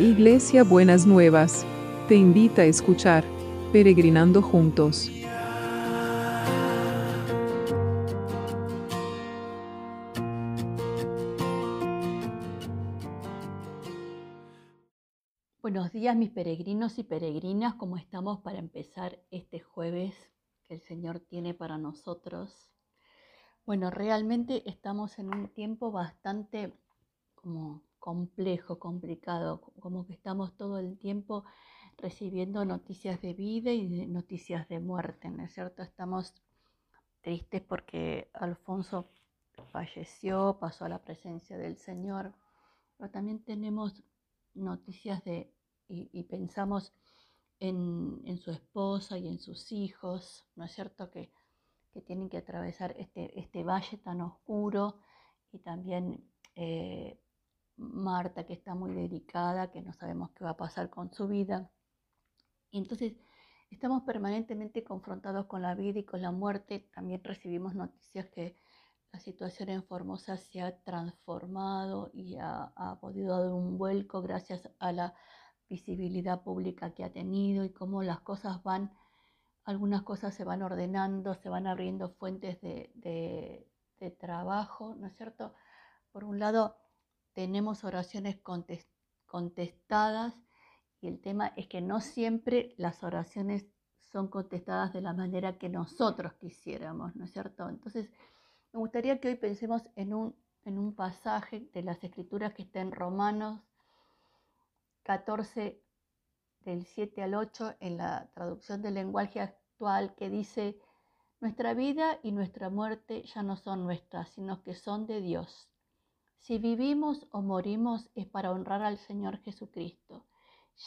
Iglesia Buenas Nuevas, te invita a escuchar Peregrinando Juntos. Buenos días mis peregrinos y peregrinas, ¿cómo estamos para empezar este jueves que el Señor tiene para nosotros? Bueno, realmente estamos en un tiempo bastante como complejo, complicado, como que estamos todo el tiempo recibiendo noticias de vida y noticias de muerte, ¿no es cierto? Estamos tristes porque Alfonso falleció, pasó a la presencia del Señor, pero también tenemos noticias de, y, pensamos en, su esposa y en sus hijos, ¿no es cierto? Que, tienen que atravesar este, este valle tan oscuro y también eh, Marta que está muy delicada, que no sabemos qué va a pasar con su vida. Y entonces estamos permanentemente confrontados con la vida y con la muerte. También recibimos noticias que la situación en Formosa se ha transformado y ha, podido dar un vuelco gracias a la visibilidad pública que ha tenido y cómo las cosas van, algunas cosas se van ordenando, se van abriendo fuentes de, de trabajo, ¿no es cierto? Por un lado, tenemos oraciones contestadas y el tema es que no siempre las oraciones son contestadas de la manera que nosotros quisiéramos, ¿no es cierto? Entonces, me gustaría que hoy pensemos en un, en un pasaje de las Escrituras que está en Romanos 14, del 7 al 8, en la traducción del lenguaje actual, que dice, nuestra vida y nuestra muerte ya no son nuestras, sino que son de Dios. Si vivimos o morimos es para honrar al Señor Jesucristo.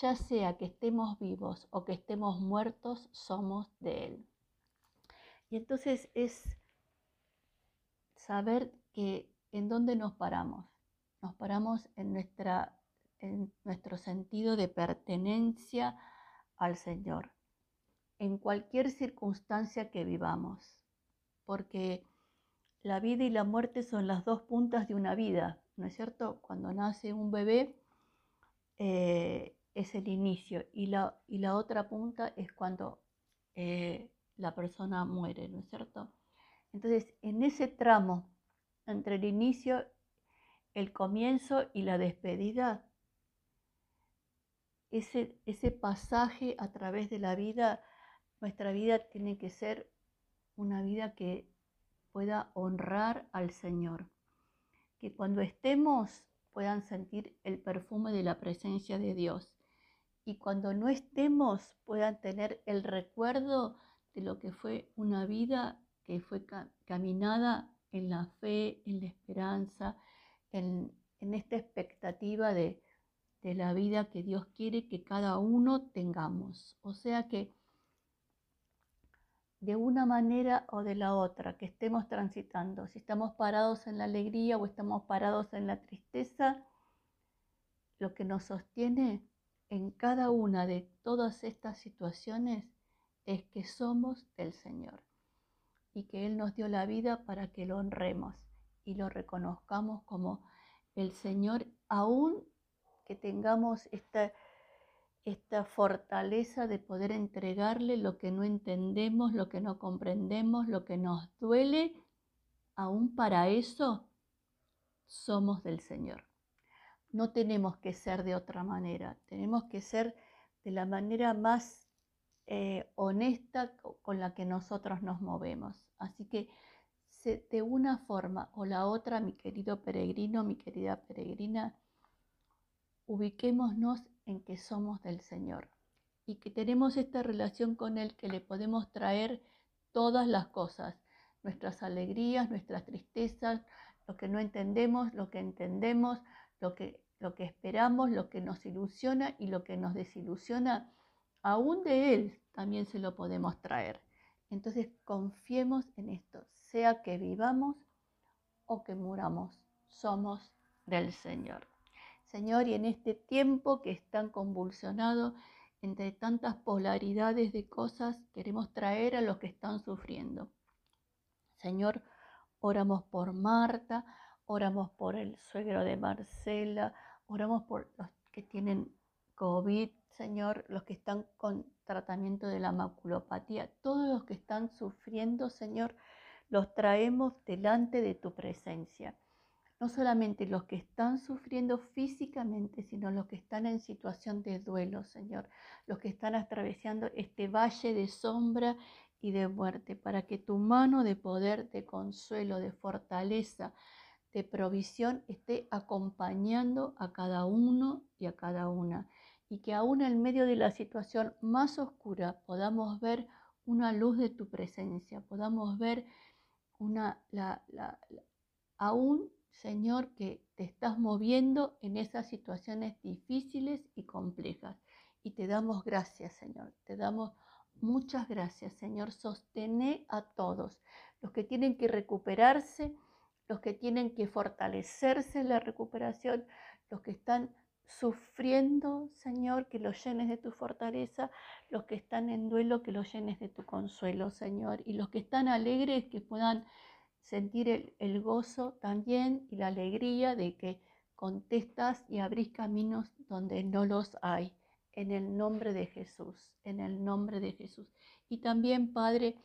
Ya sea que estemos vivos o que estemos muertos, somos de Él. Y entonces es saber que en dónde nos paramos. Nos paramos en, nuestra, en nuestro sentido de pertenencia al Señor, en cualquier circunstancia que vivamos, porque la vida y la muerte son las dos puntas de una vida, ¿no es cierto? Cuando nace un bebé eh, es el inicio y la, y la, otra punta es cuando eh, la persona muere, ¿no es cierto? Entonces, en ese tramo entre el inicio, el comienzo y la despedida, ese, ese pasaje a través de la vida, nuestra vida tiene que ser una vida que pueda honrar al Señor. Que cuando estemos puedan sentir el perfume de la presencia de Dios. Y cuando no estemos puedan tener el recuerdo de lo que fue una vida que fue caminada en la fe, en la esperanza, en, esta expectativa de, la vida que Dios quiere que cada uno tengamos. O sea que de una manera o de la otra que estemos transitando, si estamos parados en la alegría o estamos parados en la tristeza, lo que nos sostiene en cada una de todas estas situaciones es que somos del Señor y que Él nos dio la vida para que lo honremos y lo reconozcamos como el Señor, aún que tengamos esta esta fortaleza de poder entregarle lo que no entendemos, lo que no comprendemos, lo que nos duele, aún para eso somos del Señor. No tenemos que ser de otra manera, tenemos que ser de la manera más eh, honesta con la que nosotros nos movemos. Así que de una forma o la otra, mi querido peregrino, mi querida peregrina, ubiquémonos en que somos del Señor y que tenemos esta relación con Él que le podemos traer todas las cosas, nuestras alegrías, nuestras tristezas, lo que no entendemos, lo que entendemos, lo que, lo que esperamos, lo que nos ilusiona y lo que nos desilusiona, aún de Él también se lo podemos traer. Entonces confiemos en esto, sea que vivamos o que muramos, somos del Señor. Señor, y en este tiempo que es tan convulsionado, entre tantas polaridades de cosas, queremos traer a los que están sufriendo. Señor, oramos por Marta, oramos por el suegro de Marcela, oramos por los que tienen COVID, Señor, los que están con tratamiento de la maculopatía, todos los que están sufriendo, Señor, los traemos delante de tu presencia. No solamente los que están sufriendo físicamente, sino los que están en situación de duelo, Señor, los que están atravesando este valle de sombra y de muerte, para que tu mano de poder, de consuelo, de fortaleza, de provisión esté acompañando a cada uno y a cada una. Y que aún en medio de la situación más oscura podamos ver una luz de tu presencia, podamos ver una, aún, Señor, que te estás moviendo en esas situaciones difíciles y complejas. Y te damos gracias, Señor. Te damos muchas gracias, Señor. Sostené a todos, los que tienen que recuperarse, los que tienen que fortalecerse en la recuperación, los que están sufriendo, Señor, que los llenes de tu fortaleza, los que están en duelo, que los llenes de tu consuelo, Señor, y los que están alegres, que puedan sentir el, gozo también y la alegría de que contestas y abrís caminos donde no los hay, en el nombre de Jesús, en el nombre de Jesús. Y también, Padre,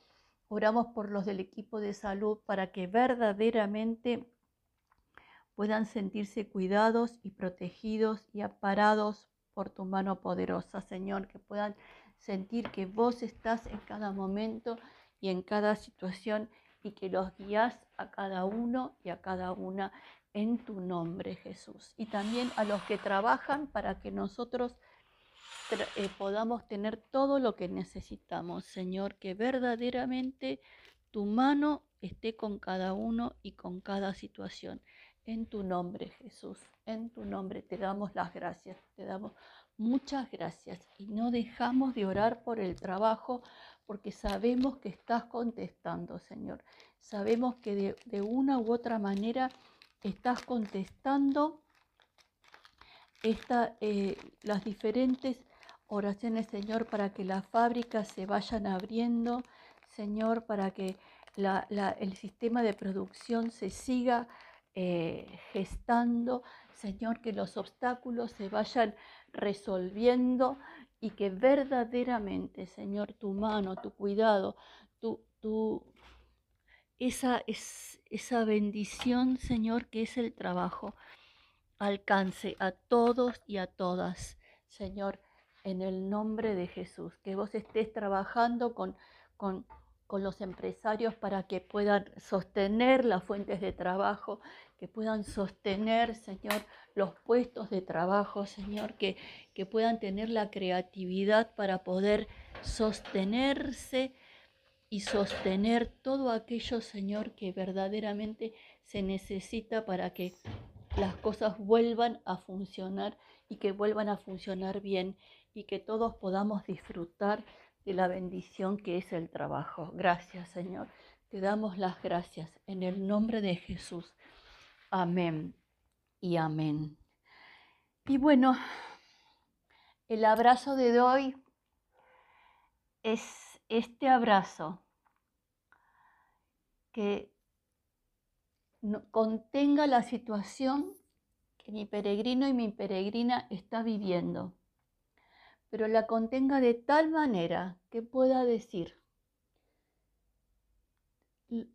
oramos por los del equipo de salud para que verdaderamente puedan sentirse cuidados y protegidos y aparados por tu mano poderosa, Señor, que puedan sentir que vos estás en cada momento y en cada situación y que los guías a cada uno y a cada una en tu nombre, Jesús. Y también a los que trabajan para que nosotros eh, podamos tener todo lo que necesitamos, Señor, que verdaderamente tu mano esté con cada uno y con cada situación. En tu nombre, Jesús, en tu nombre te damos las gracias, te damos muchas gracias y no dejamos de orar por el trabajo porque sabemos que estás contestando, Señor. Sabemos que de, una u otra manera estás contestando esta, eh, las diferentes oraciones, Señor, para que las fábricas se vayan abriendo, Señor, para que el sistema de producción se siga eh, gestando, Señor, que los obstáculos se vayan resolviendo y que verdaderamente, Señor, tu mano, tu cuidado, tu, tu, esa, es, esa bendición, Señor, que es el trabajo, alcance a todos y a todas, Señor, en el nombre de Jesús, que vos estés trabajando con, con con los empresarios para que puedan sostener las fuentes de trabajo, que puedan sostener, Señor, los puestos de trabajo, Señor, que, que puedan tener la creatividad para poder sostenerse y sostener todo aquello, Señor, que verdaderamente se necesita para que las cosas vuelvan a funcionar y que vuelvan a funcionar bien y que todos podamos disfrutar de la bendición que es el trabajo. Gracias, Señor. Te damos las gracias en el nombre de Jesús. Amén y amén. Y bueno, el abrazo de hoy es este abrazo que contenga la situación que mi peregrino y mi peregrina está viviendo pero la contenga de tal manera que pueda decir,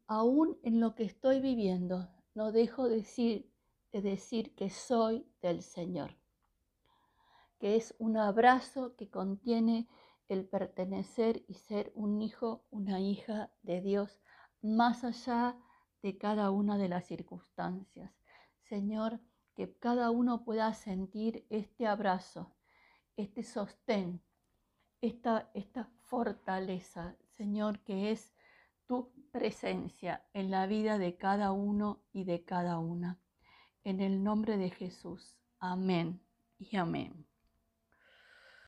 aún en lo que estoy viviendo, no dejo de decir, de decir que soy del Señor, que es un abrazo que contiene el pertenecer y ser un hijo, una hija de Dios, más allá de cada una de las circunstancias. Señor, que cada uno pueda sentir este abrazo este sostén, esta, esta fortaleza, Señor, que es tu presencia en la vida de cada uno y de cada una. En el nombre de Jesús. Amén y amén.